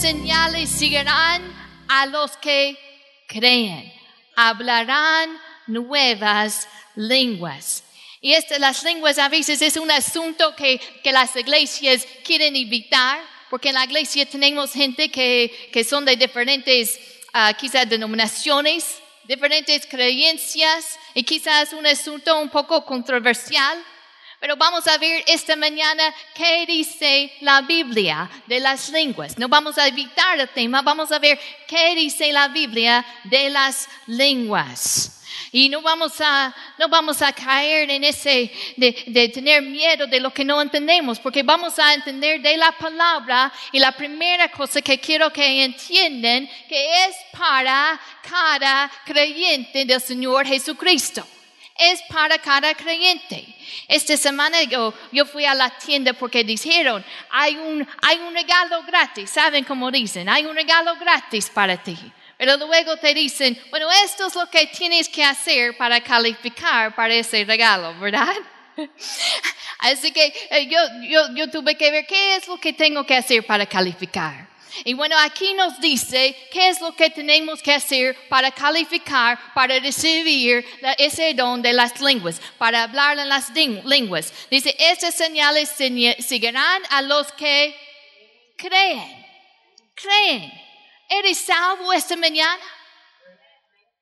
señales seguirán a los que creen. Hablarán nuevas lenguas. Y este, las lenguas a veces es un asunto que, que las iglesias quieren evitar, porque en la iglesia tenemos gente que, que son de diferentes, ah, quizás, denominaciones, diferentes creencias, y quizás un asunto un poco controversial. Pero vamos a ver esta mañana qué dice la Biblia de las lenguas. No vamos a evitar el tema, vamos a ver qué dice la Biblia de las lenguas. Y no vamos a, no vamos a caer en ese de, de, tener miedo de lo que no entendemos, porque vamos a entender de la palabra. Y la primera cosa que quiero que entiendan, que es para cada creyente del Señor Jesucristo es para cada creyente. Esta semana yo, yo fui a la tienda porque dijeron, hay un, hay un regalo gratis, ¿saben cómo dicen? Hay un regalo gratis para ti. Pero luego te dicen, bueno, esto es lo que tienes que hacer para calificar para ese regalo, ¿verdad? Así que eh, yo, yo, yo tuve que ver qué es lo que tengo que hacer para calificar. Y bueno, aquí nos dice qué es lo que tenemos que hacer para calificar, para recibir ese don de las lenguas, para hablar en las lenguas. Dice, estas señales seguirán a los que creen. Creen. ¿Eres salvo esta mañana?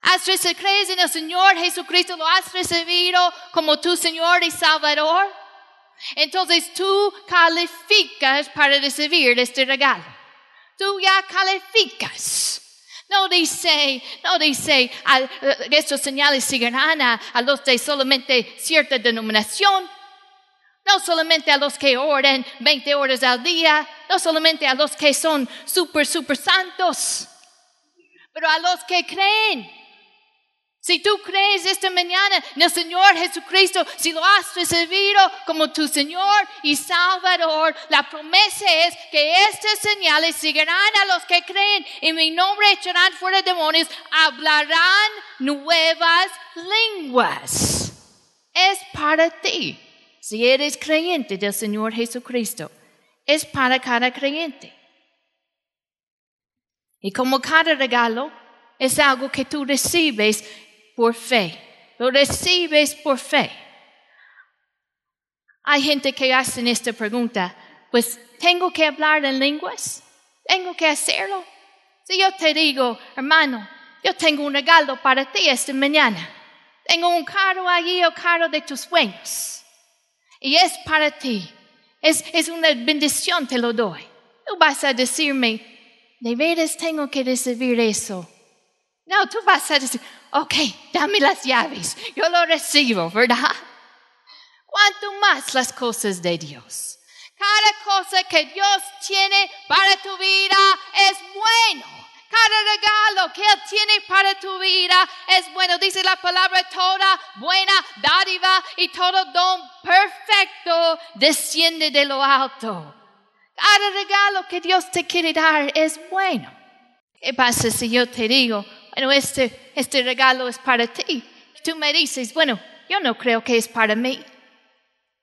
¿Has crees en el Señor Jesucristo? ¿Lo has recibido como tu Señor y Salvador? Entonces tú calificas para recibir este regalo tú ya calificas. No dice, no dice, estos señales seguirán a, a los de solamente cierta denominación, no solamente a los que oran 20 horas al día, no solamente a los que son super, super santos, pero a los que creen. Si tú crees esta mañana en el Señor Jesucristo, si lo has recibido como tu Señor y Salvador, la promesa es que estas señales seguirán a los que creen. En mi nombre echarán fuera demonios, hablarán nuevas lenguas. Es para ti. Si eres creyente del Señor Jesucristo, es para cada creyente. Y como cada regalo, es algo que tú recibes por fe. Lo recibes por fe. Hay gente que hacen esta pregunta, pues tengo que hablar en lenguas, tengo que hacerlo. Si yo te digo, hermano, yo tengo un regalo para ti esta mañana. Tengo un carro allí, el carro de tus sueños. Y es para ti. Es, es una bendición, te lo doy. Tú vas a decirme, de veras tengo que recibir eso. No, tú vas a decir, ok, dame las llaves, yo lo recibo, ¿verdad? ¿Cuánto más las cosas de Dios? Cada cosa que Dios tiene para tu vida es bueno. Cada regalo que Él tiene para tu vida es bueno. Dice la palabra toda buena dádiva y todo don perfecto desciende de lo alto. Cada regalo que Dios te quiere dar es bueno. ¿Qué pasa si yo te digo, bueno, este, este regalo es para ti. Tú me dices, bueno, yo no creo que es para mí.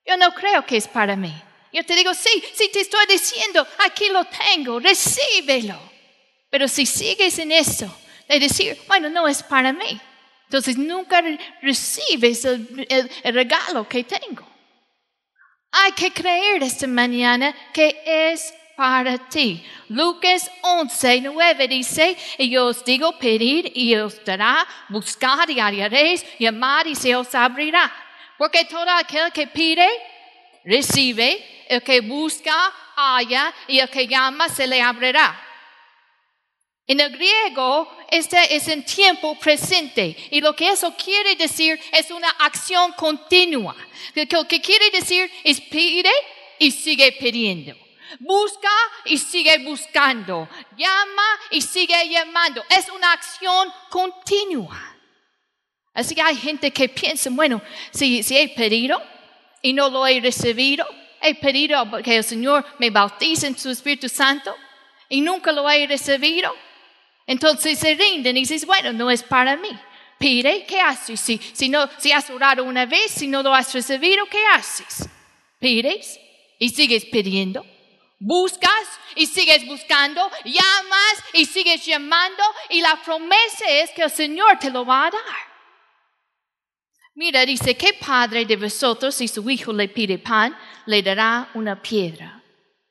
Yo no creo que es para mí. Yo te digo, sí, sí te estoy diciendo, aquí lo tengo, recíbelo. Pero si sigues en eso, de decir, bueno, no es para mí, entonces nunca recibes el, el regalo que tengo. Hay que creer esta mañana que es para ti. Lucas 11, 9 dice, y yo os digo, pedir y os dará, buscar y hallaréis, llamar y se os abrirá. Porque todo aquel que pide, recibe, el que busca, halla, y el que llama, se le abrirá. En el griego, este es en tiempo presente. Y lo que eso quiere decir es una acción continua. Lo que quiere decir es pide y sigue pidiendo. Busca y sigue buscando. Llama y sigue llamando. Es una acción continua. Así que hay gente que piensa, bueno, si, si he pedido y no lo he recibido, he pedido que el Señor me bautice en su Espíritu Santo y nunca lo he recibido, entonces se rinden y dicen, bueno, no es para mí. Pide, ¿qué haces? Si, si, no, si has orado una vez, si no lo has recibido, ¿qué haces? Pides y sigues pidiendo Buscas y sigues buscando, llamas y sigues llamando y la promesa es que el Señor te lo va a dar. Mira, dice, ¿qué padre de vosotros si su hijo le pide pan, le dará una piedra?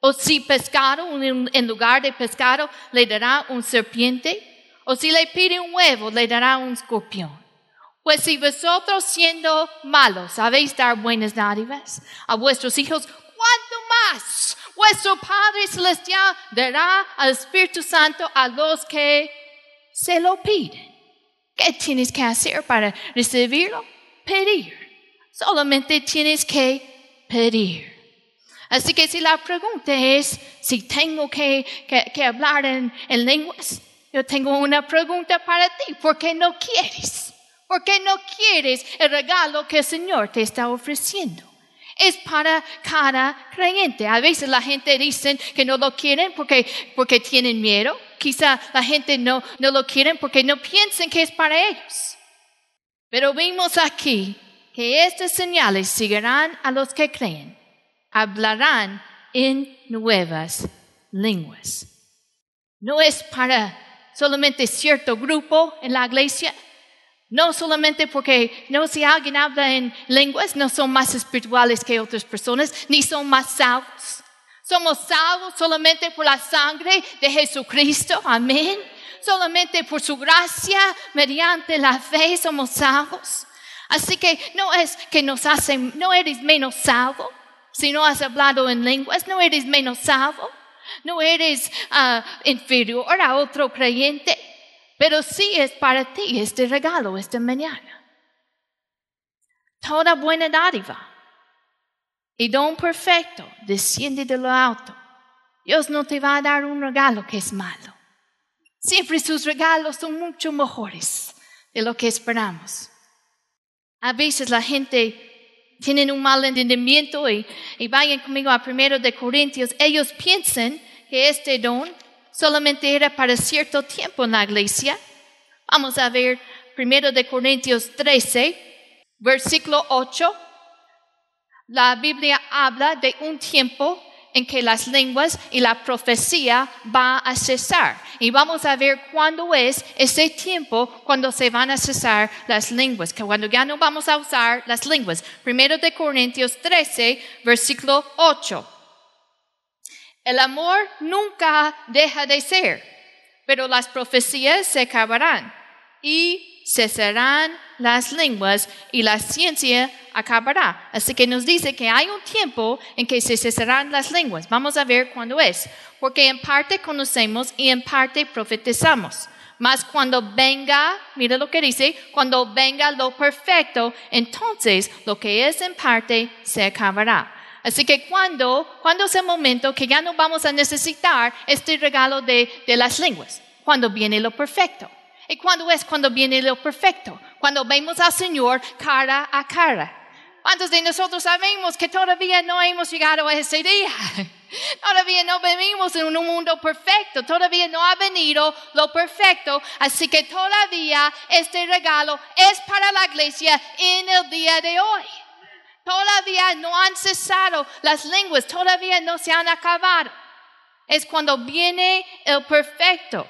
O si pescado, en lugar de pescado, le dará un serpiente? O si le pide un huevo, le dará un escorpión. Pues si vosotros siendo malos sabéis dar buenas dádivas a vuestros hijos, ¿cuánto más vuestro Padre Celestial dará al Espíritu Santo a los que se lo piden? ¿Qué tienes que hacer para recibirlo? Pedir. Solamente tienes que pedir. Así que si la pregunta es si tengo que, hablar en, en lenguas, yo tengo una pregunta para ti. ¿Por qué no quieres? ¿Por qué no quieres el regalo que el Señor te está ofreciendo? Es para cada creyente. A veces la gente dice que no lo quieren porque, porque tienen miedo. Quizá la gente no, no lo quieren porque no piensan que es para ellos. Pero vimos aquí que estas señales seguirán a los que creen. Hablarán en nuevas lenguas. No es para solamente cierto grupo en la iglesia. No solamente porque, no, si alguien habla en lenguas, no son más espirituales que otras personas, ni son más salvos. Somos salvos solamente por la sangre de Jesucristo. Amén. Solamente por su gracia, mediante la fe, somos salvos. Así que no es que nos hacen, no eres menos salvo. Si no has hablado en lenguas, no eres menos salvo. No eres uh, inferior a otro creyente, pero sí es para ti este regalo esta mañana. Toda buena dádiva y don perfecto desciende de lo alto. Dios no te va a dar un regalo que es malo. Siempre sus regalos son mucho mejores de lo que esperamos. A veces la gente tienen un mal entendimiento y, vayan conmigo a primero de Corintios, ellos piensan que este don solamente era para cierto tiempo en la iglesia. Vamos a ver primero de Corintios 13, versículo 8. La Biblia habla de un tiempo en que las lenguas y la profecía va a cesar. Y vamos a ver cuándo es ese tiempo cuando se van a cesar las lenguas, que cuando ya no vamos a usar las lenguas. Primero de Corintios 13, versículo 8. El amor nunca deja de ser, pero las profecías se acabarán y cesarán las lenguas y la ciencia acabará. Así que nos dice que hay un tiempo en que se cesarán las lenguas. Vamos a ver cuándo es. Porque en parte conocemos y en parte profetizamos. Mas cuando venga, mira lo que dice, cuando venga lo perfecto, entonces lo que es en parte se acabará. Así que cuando, cuando es el momento que ya no vamos a necesitar este regalo de, de las lenguas, cuando viene lo perfecto. ¿Y cuándo es cuando viene lo perfecto? Cuando vemos al Señor cara a cara. ¿Cuántos de nosotros sabemos que todavía no hemos llegado a ese día? Todavía no vivimos en un mundo perfecto, todavía no ha venido lo perfecto, así que todavía este regalo es para la iglesia en el día de hoy. Todavía no han cesado las lenguas, todavía no se han acabado. Es cuando viene el perfecto.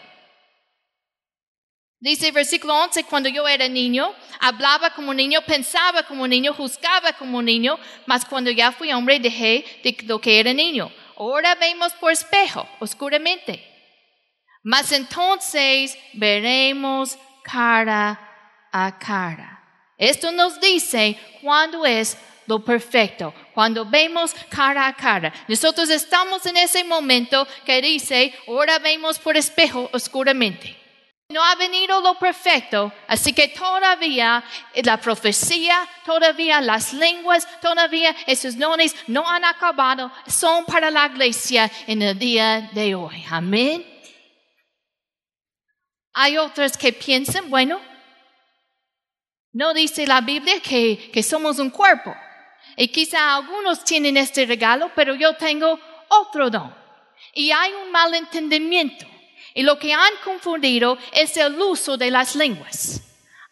Dice versículo 11, cuando yo era niño, hablaba como niño, pensaba como niño, juzgaba como niño, mas cuando ya fui hombre dejé de lo que era niño. Ahora vemos por espejo, oscuramente. Mas entonces veremos cara a cara. Esto nos dice cuándo es lo perfecto, cuando vemos cara a cara. Nosotros estamos en ese momento que dice, ahora vemos por espejo oscuramente. No ha venido lo perfecto, así que todavía la profecía, todavía las lenguas, todavía esos dones no han acabado, son para la iglesia en el día de hoy. Amén. Hay otros que piensan, bueno, no dice la Biblia que, que somos un cuerpo. Y quizá algunos tienen este regalo, pero yo tengo otro don. Y hay un malentendimiento. Y lo que han confundido es el uso de las lenguas.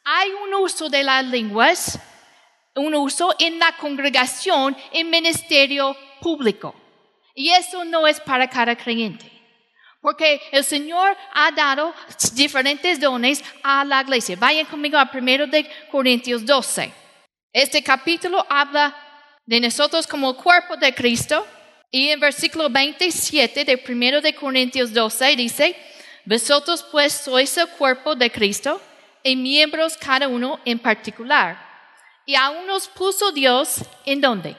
Hay un uso de las lenguas, un uso en la congregación, en ministerio público. Y eso no es para cada creyente. Porque el Señor ha dado diferentes dones a la iglesia. Vayan conmigo a 1 de Corintios 12. Este capítulo habla de nosotros como cuerpo de Cristo. Y en versículo 27 de 1 de Corintios 12 dice, vosotros pues sois el cuerpo de Cristo y miembros cada uno en particular. Y aún nos puso Dios en dónde?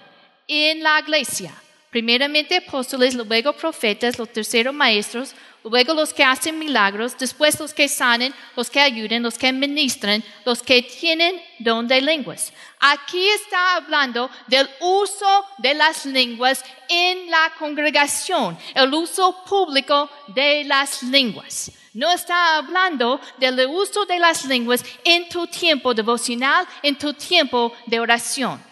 En la iglesia Primeramente apóstoles, luego profetas, los terceros maestros, luego los que hacen milagros, después los que sanen, los que ayuden, los que ministran, los que tienen don de lenguas. Aquí está hablando del uso de las lenguas en la congregación, el uso público de las lenguas. No está hablando del uso de las lenguas en tu tiempo devocional, en tu tiempo de oración.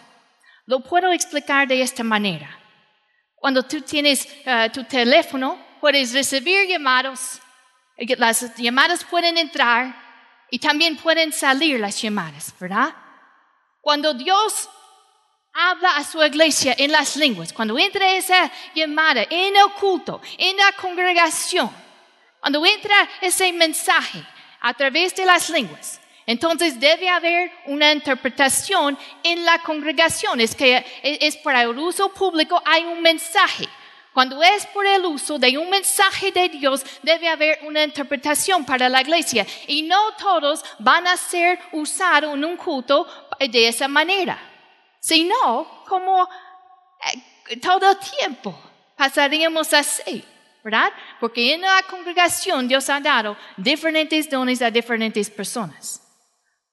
Lo puedo explicar de esta manera. Cuando tú tienes eh, tu teléfono, puedes recibir llamados. Las llamadas pueden entrar y también pueden salir las llamadas, ¿verdad? Cuando Dios habla a su iglesia en las lenguas, cuando entra esa llamada en el culto, en la congregación, cuando entra ese mensaje a través de las lenguas, entonces debe haber una interpretación en la congregación. Es que es para el uso público, hay un mensaje. Cuando es por el uso de un mensaje de Dios, debe haber una interpretación para la iglesia. Y no todos van a ser usados en un culto de esa manera. Sino, como eh, todo el tiempo pasaríamos así. ¿Verdad? Porque en la congregación Dios ha dado diferentes dones a diferentes personas.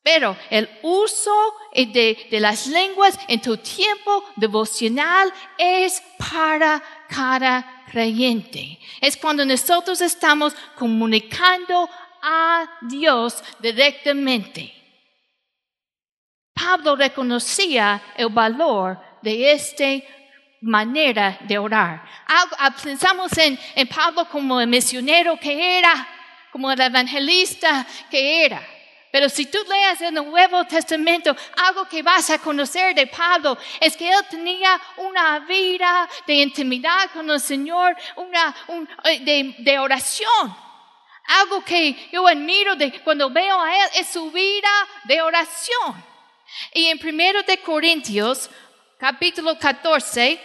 Pero el uso de, las lenguas en tu tiempo devocional es para cada creyente. Es cuando nosotros estamos comunicando a Dios directamente. Pablo reconocía el valor de esta manera de orar. Ah, pensamos en, en Pablo como el misionero que era, como el evangelista que era. Pero si tú leas el Nuevo Testamento, algo que vas a conocer de Pablo es que él tenía una vida de intimidad con el Señor, una eh, de, oración. Algo que yo admiro de cuando veo a él es su vida de oración. Y en 1 de Corintios, capítulo 14,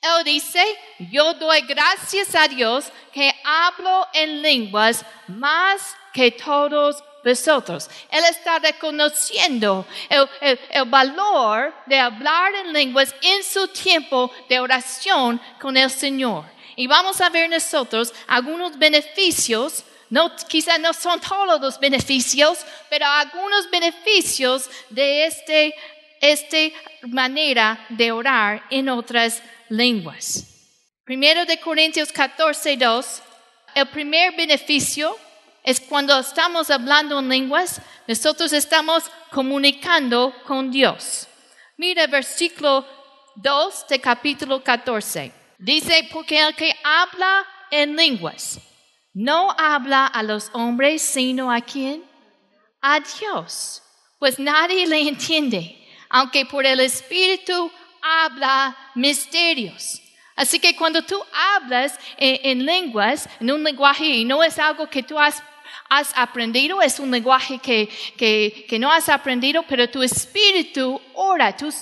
él dice, yo doy gracias a Dios que hablo en lenguas más que todos vosotros. Él está reconociendo el, valor de hablar en lenguas en su tiempo de oración con el Señor. Y vamos a ver nosotros algunos beneficios no, quizá no son todos los beneficios, pero algunos beneficios de este, esta manera de orar en otras lenguas. Primero de Corintios 14, 2, el primer beneficio es cuando estamos hablando en lenguas, nosotros estamos comunicando con Dios. Mira versículo 2 de capítulo 14. Dice, porque el que habla en lenguas no habla a los hombres, sino a quién? A Dios. Pues nadie le entiende, aunque por el Espíritu habla misterios. Así que cuando tú hablas en, lenguas, en un lenguaje, y no es algo que tú has aprendido, es un lenguaje que, que, no has aprendido, pero tu espíritu ora, tú,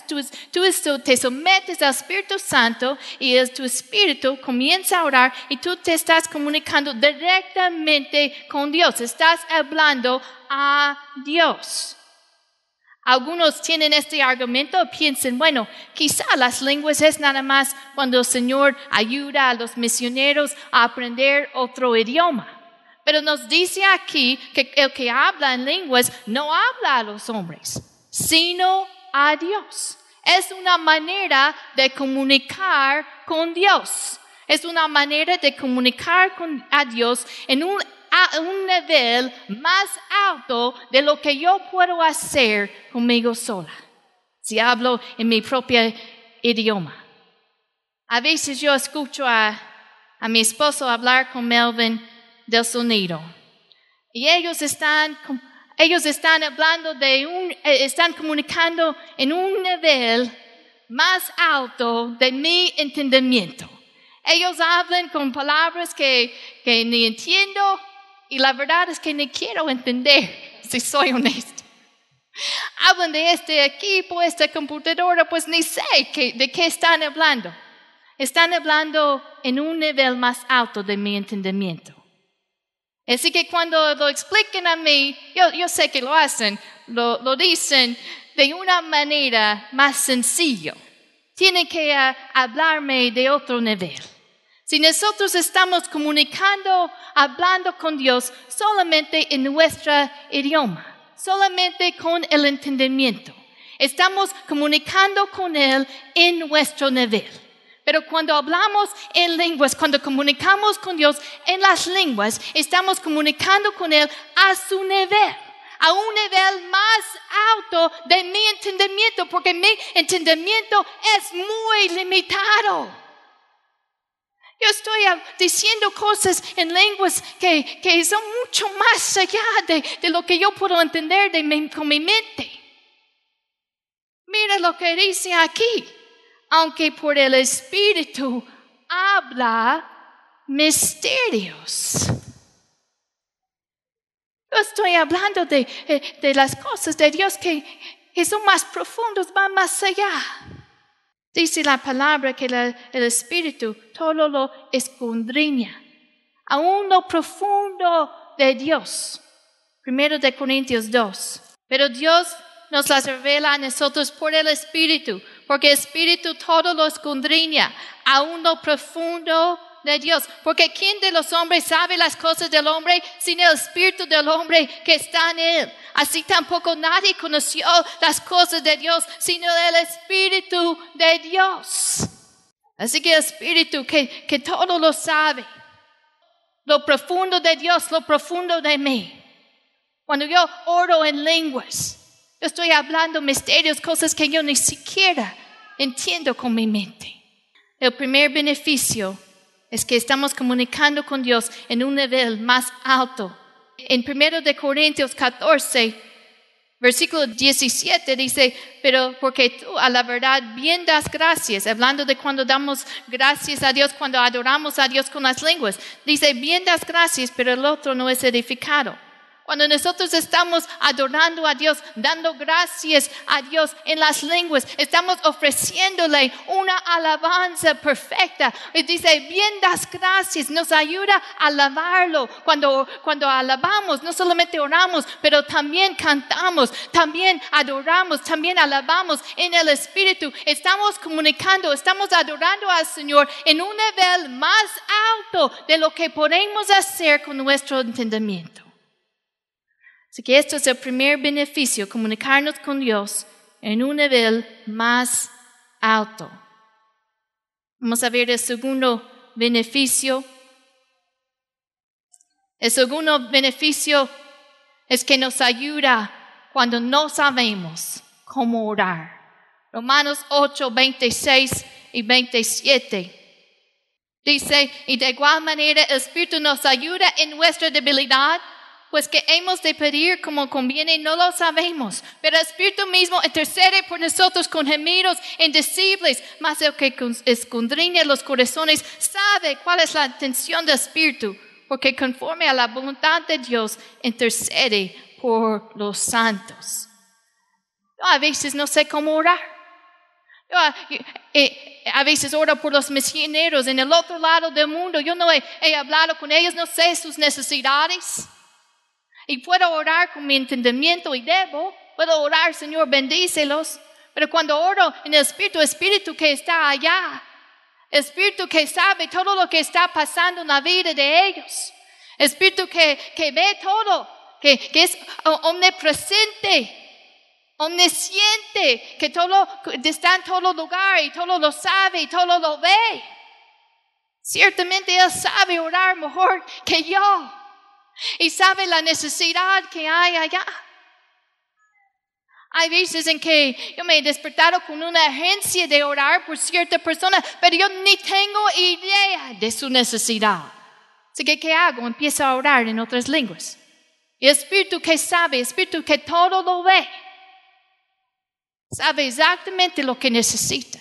te sometes al Espíritu Santo y tu espíritu comienza a orar y tú te estás comunicando directamente con Dios, estás hablando a Dios. Algunos tienen este argumento piensan, bueno, quizá las lenguas es nada más cuando el Señor ayuda a los misioneros a aprender otro idioma. Pero nos dice aquí que el que habla en lenguas no habla a los hombres, sino a Dios. Es una manera de comunicar con Dios. Es una manera de comunicar con, a Dios en un, a un nivel más alto de lo que yo puedo hacer conmigo sola. Si hablo en mi propio idioma. A veces yo escucho a, a mi esposo hablar con Melvin del sonido. Y ellos están, ellos están hablando de un, eh, están comunicando en un nivel más alto de mi entendimiento. Ellos hablan con palabras que, que ni entiendo y la verdad es que ni quiero entender, si soy honesto. Hablan de este equipo, esta computadora, pues ni sé de qué están hablando. Están hablando en un nivel más alto de mi entendimiento. Así que cuando lo expliquen a mí, yo, sé que lo hacen, lo, lo, dicen de una manera más sencilla. Tienen que ah, hablarme de otro nivel. Si nosotros estamos comunicando, hablando con Dios solamente en nuestro idioma, solamente con el entendimiento, estamos comunicando con Él en nuestro nivel. Pero cuando hablamos en lenguas, cuando comunicamos con Dios en las lenguas, estamos comunicando con Él a su nivel, a un nivel más alto de mi entendimiento, porque mi entendimiento es muy limitado. Yo estoy diciendo cosas en lenguas que, que son mucho más allá de, lo que yo puedo entender de con mi mente. Mira lo que dice aquí. Aunque por el Espíritu habla misterios. Yo estoy hablando de, eh, de las cosas de Dios que, que son más profundos, van más allá. Dice la palabra que el Espíritu todo lo escondriña, aún lo profundo de Dios. Primero de Corintios 2. Pero Dios nos las revela a nosotros por el Espíritu, porque el Espíritu todo lo escondriña, aún lo profundo de Dios. Porque ¿quién de los hombres sabe las cosas del hombre sin el Espíritu del hombre que está en él? Así tampoco nadie conoció las cosas de Dios, sino el Espíritu de Dios. Así que el Espíritu que, que todo lo sabe, lo profundo de Dios, lo profundo de mí. Cuando yo oro en lenguas, yo estoy hablando misterios, cosas que yo ni siquiera entiendo con mi mente. El primer beneficio es que estamos comunicando con Dios en un nivel más alto en 1 de Corintios 14, versículo 17 dice, pero porque tú a la verdad bien das gracias, hablando de cuando damos gracias a Dios, cuando adoramos a Dios con las lenguas, dice, bien das gracias, pero el otro no es edificado. Cuando nosotros estamos adorando a Dios, dando gracias a Dios en las lenguas, estamos ofreciéndole una alabanza perfecta. Dice, bien das gracias, nos ayuda a alabarlo. Cuando, cuando alabamos, no solamente oramos, pero también cantamos, también adoramos, también alabamos en el Espíritu. Estamos comunicando, estamos adorando al Señor en un nivel más alto de lo que podemos hacer con nuestro entendimiento. Así que esto es el primer beneficio, comunicarnos con Dios en un nivel más alto. Vamos a ver el segundo beneficio. El segundo beneficio es que nos ayuda cuando no sabemos cómo orar. Romanos 8, 26 y 27. Dice, y de igual manera el Espíritu nos ayuda en nuestra debilidad pues que hemos de pedir como conviene, no lo sabemos. Pero el Espíritu mismo intercede por nosotros con gemidos indecibles, más el que escondriña los corazones sabe cuál es la intención del Espíritu, porque conforme a la voluntad de Dios intercede por los santos. Yo a veces no sé cómo orar. A, eh, veces oro por los misioneros en el otro lado del mundo. Yo no he hablado con ellos, no sé sus necesidades. Y puedo orar con mi entendimiento y debo. Puedo orar, Señor, bendícelos. Pero cuando oro en el Espíritu, Espíritu que está allá, Espíritu que sabe todo lo que está pasando en la vida de ellos, Espíritu que, que ve todo, que, que es omnipresente, omnisciente, que todo está en todo lugar y todo lo sabe y todo lo ve. Ciertamente Él sabe orar mejor que yo y sabe la necesidad que hay allá. Hay veces en que yo me he despertado con una agencia de orar por cierta persona, pero yo ni tengo idea de su necesidad. Así que, ¿qué hago? Empiezo a orar en otras lenguas. Y espíritu que sabe, espíritu que todo lo ve, sabe exactamente lo que necesita.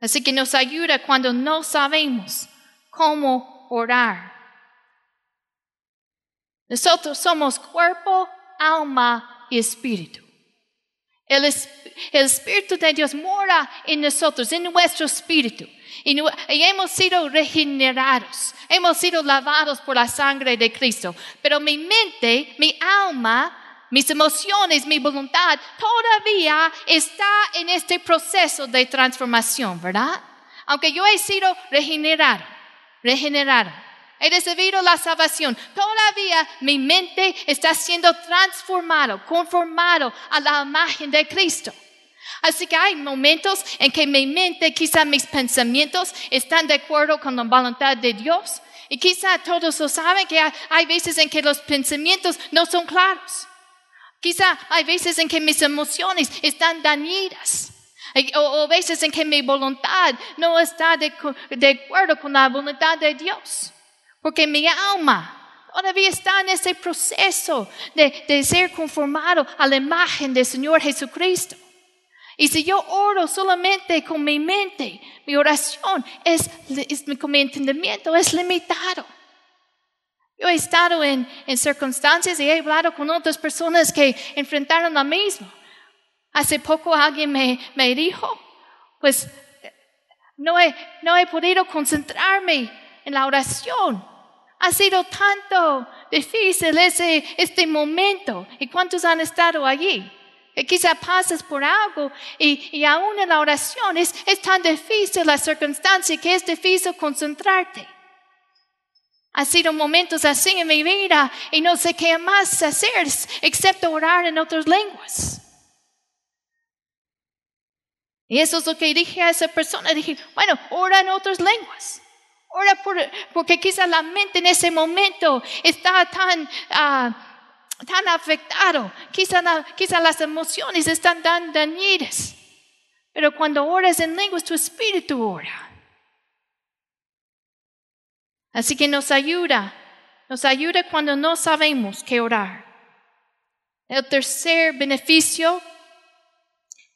Así que nos ayuda cuando no sabemos cómo orar. Nosotros somos cuerpo, alma y espíritu. El, Espíritu de Dios mora en nosotros, en nuestro espíritu. Y, hemos sido regenerados, hemos sido lavados por la sangre de Cristo. Pero mi mente, mi alma, mis emociones, mi voluntad, todavía está en este proceso de transformación, ¿verdad? Aunque yo he sido regenerado, regenerado, he recibido la salvación, todavía mi mente está siendo transformado, conformado a la imagen de Cristo. Así que hay momentos en que mi mente, quizá mis pensamientos están de acuerdo con la voluntad de Dios. Y quizá todos lo saben que hay veces en que los pensamientos no son claros. Quizá hay veces en que mis emociones están dañidas. O, veces en que mi voluntad no está de, acuerdo con la voluntad de Dios. Porque mi alma todavía está en ese proceso de, de ser conformado a la imagen del Señor Jesucristo. Y si yo oro solamente con mi mente, mi oración es, es con mi entendimiento es limitado. Yo he estado en, circunstancias y he hablado con otras personas que enfrentaron lo mismo. Hace poco alguien me, me dijo, pues no he, no he podido concentrarme en la oración. Ha sido tanto difícil ese, este momento. ¿Y cuántos han estado allí? Que quizá pasas por algo y, y aún en la oración es, es tan difícil la circunstancia que es difícil concentrarte. Ha sido momentos así en mi vida y no sé qué más hacer excepto orar en otras lenguas. Y eso es lo que dije a esa persona. Dije, bueno, ora en otras lenguas. Ora por, porque quizá la mente en ese momento está tan, ah, tan afectado. Quizá, quizá las emociones están tan dañidas. Pero cuando oras en lenguas, tu espíritu ora. Así que nos ayuda, nos ayuda cuando no sabemos qué orar. El tercer beneficio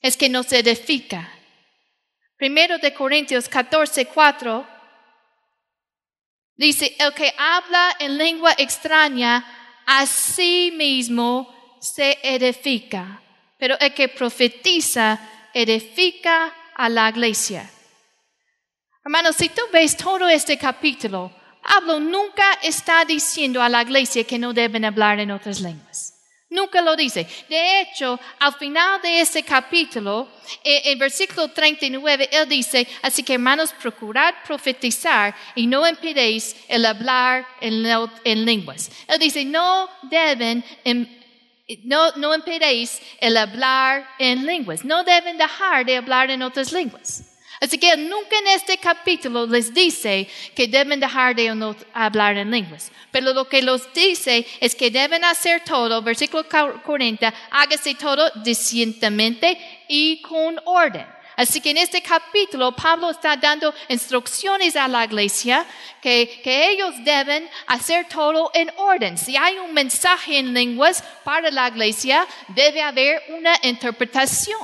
es que nos edifica. Primero de Corintios 14, 4 dice, el que habla en lengua extraña a sí mismo se edifica, pero el que profetiza edifica a la iglesia. Hermanos, si tú ves todo este capítulo, Pablo nunca está diciendo a la iglesia que no deben hablar en otras lenguas. Nunca lo dice. De hecho, al final de ese capítulo, en, en versículo 39, él dice, así que hermanos, procurad profetizar y no impidéis el hablar en, en lenguas. Él dice, no deben, em, no, no el hablar en lenguas. No deben dejar de hablar en otras lenguas. Así que nunca en este capítulo les dice que deben dejar de hablar en lenguas. Pero lo que los dice es que deben hacer todo, versículo 40, hágase todo decentemente y con orden. Así que en este capítulo Pablo está dando instrucciones a la iglesia que, que, ellos deben hacer todo en orden. Si hay un mensaje en lenguas para la iglesia, debe haber una interpretación.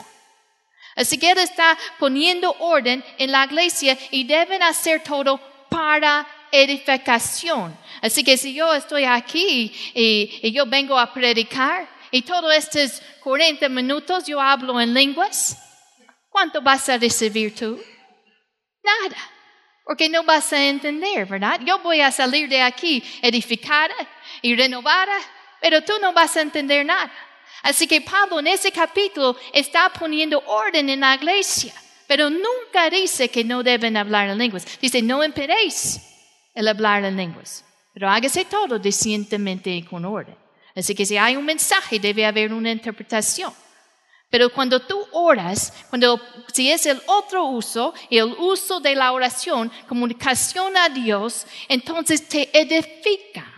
Así que Él está poniendo orden en la iglesia y deben hacer todo para edificación. Así que si yo estoy aquí y, yo vengo a predicar y todos estos 40 minutos yo hablo en lenguas, ¿cuánto vas a recibir tú? Nada. Porque no vas a entender, ¿verdad? Yo voy a salir de aquí edificada y renovada, pero tú no vas a entender nada. Así que Pablo en ese capítulo está poniendo orden en la iglesia, pero nunca dice que no deben hablar en lenguas. Dice, no impedéis el hablar en lenguas, pero hágase todo decentemente y con orden. Así que si hay un mensaje, debe haber una interpretación. Pero cuando tú oras, cuando si es el otro uso, el uso de la oración, comunicación a Dios, entonces te edifica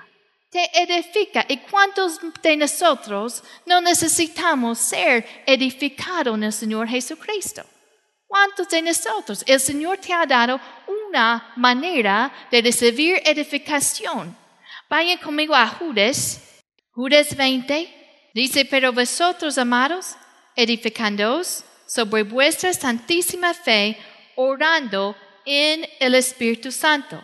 te edifica. ¿Y cuántos de nosotros no necesitamos ser edificados en el Señor Jesucristo? ¿Cuántos de nosotros? El Señor te ha dado una manera de recibir edificación. Vayan conmigo a Judas, Judas 20. Dice, pero vosotros, amados, edificándoos sobre vuestra santísima fe, orando en el Espíritu Santo.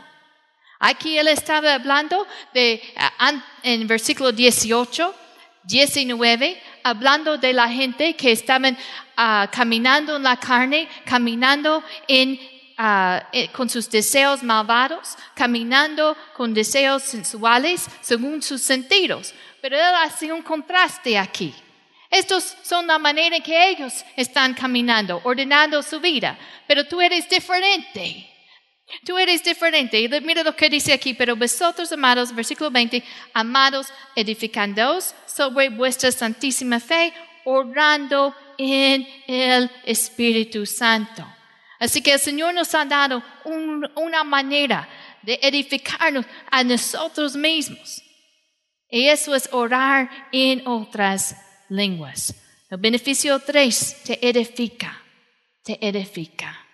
Aquí él estaba hablando de, ah, en versículo 18, 19, hablando de la gente que estaban ah, caminando en la carne, caminando en, eh, con sus deseos malvados, caminando con deseos sensuales según sus sentidos. Pero él hace un contraste aquí. Estos son la manera en que ellos están caminando, ordenando su vida. Pero tú eres diferente. Tú eres diferente. Y mira lo que dice aquí, pero vosotros, amados, versículo 20, amados, edificándoos sobre vuestra santísima fe, orando en el Espíritu Santo. Así que el Señor nos ha dado una manera de edificarnos a nosotros mismos. Y eso es orar en otras lenguas. El beneficio 3 te edifica, te edifica.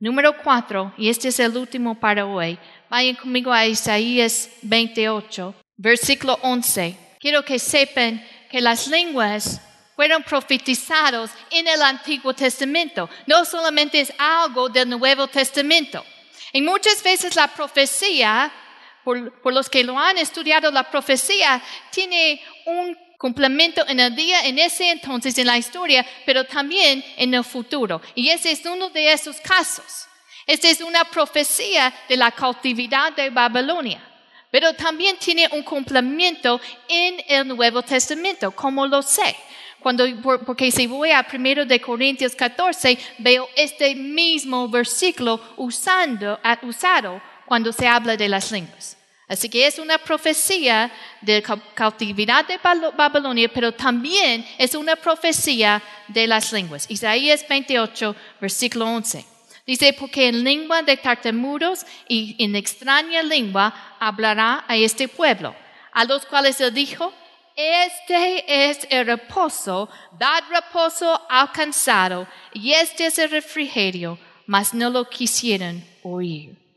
Número 4, y este es el último para hoy. Vayan conmigo a Isaías 28, versículo 11. Quiero que sepan que las lenguas fueron profetizados en el Antiguo Testamento. No solamente es algo del Nuevo Testamento. Y muchas veces la profecía, por, por los que lo han estudiado, la profecía tiene un complemento en el día, en ese entonces, en la historia, pero también en el futuro. Y ese es uno de esos casos. Esta es una profecía de la cautividad de Babilonia. Pero también tiene un complemento en el Nuevo Testamento, como lo sé. Cuando, porque si voy a 1 de Corintios 14, veo este mismo versículo usando, usado cuando se habla de las lenguas. Así que es una profecía de cautividad de Babilonia, pero también es una profecía de las lenguas. Isaías 28, versículo 11. Dice, porque en lengua de tartamudos y en extraña lengua hablará a este pueblo, a los cuales él dijo, este es el reposo, dad reposo alcanzado, y este es el refrigerio, mas no lo quisieron oír.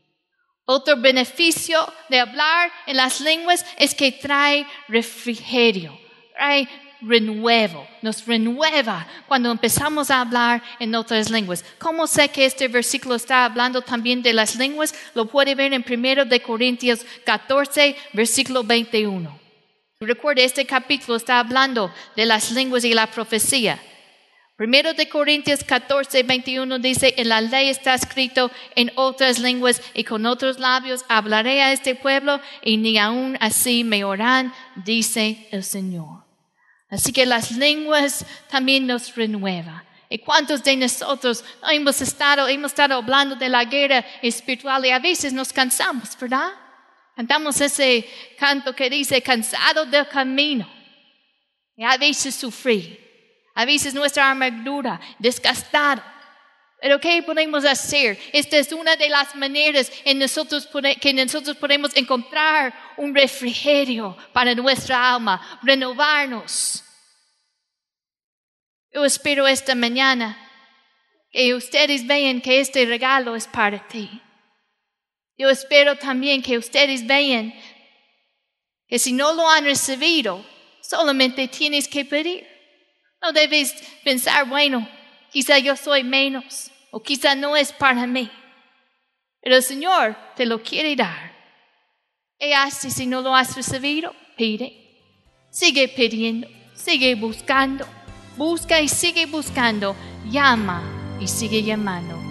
Otro beneficio de hablar en las lenguas es que trae refrigerio, trae renuevo, nos renueva cuando empezamos a hablar en otras lenguas. ¿Cómo sé que este versículo está hablando también de las lenguas? Lo puede ver en 1 de Corintios 14, versículo 21. Recuerde, este capítulo está hablando de las lenguas y la profecía. Primero de Corintios 14, 21 dice, en la ley está escrito en otras lenguas y con otros labios hablaré a este pueblo y ni aún así me oran, dice el Señor. Así que las lenguas también nos renuevan. ¿Y cuántos de nosotros hemos estado, hemos estado hablando de la guerra espiritual y a veces nos cansamos, ¿verdad? Cantamos ese canto que dice, cansado del camino. Y a veces sufrir a veces nuestra armadura desgastada. Pero ¿qué podemos hacer? Esta es una de las maneras en que nosotros podemos encontrar un refrigerio para nuestra alma, renovarnos. Yo espero esta mañana que ustedes vean que este regalo es para ti. Yo espero también que ustedes vean que si no lo han recibido, solamente tienes que pedir. No debes pensar, bueno, quizá yo soy menos o quizá no es para mí. Pero el Señor te lo quiere dar. Y así si no lo has recibido, pide. Sigue pidiendo, sigue buscando. Busca y sigue buscando. Llama y sigue llamando.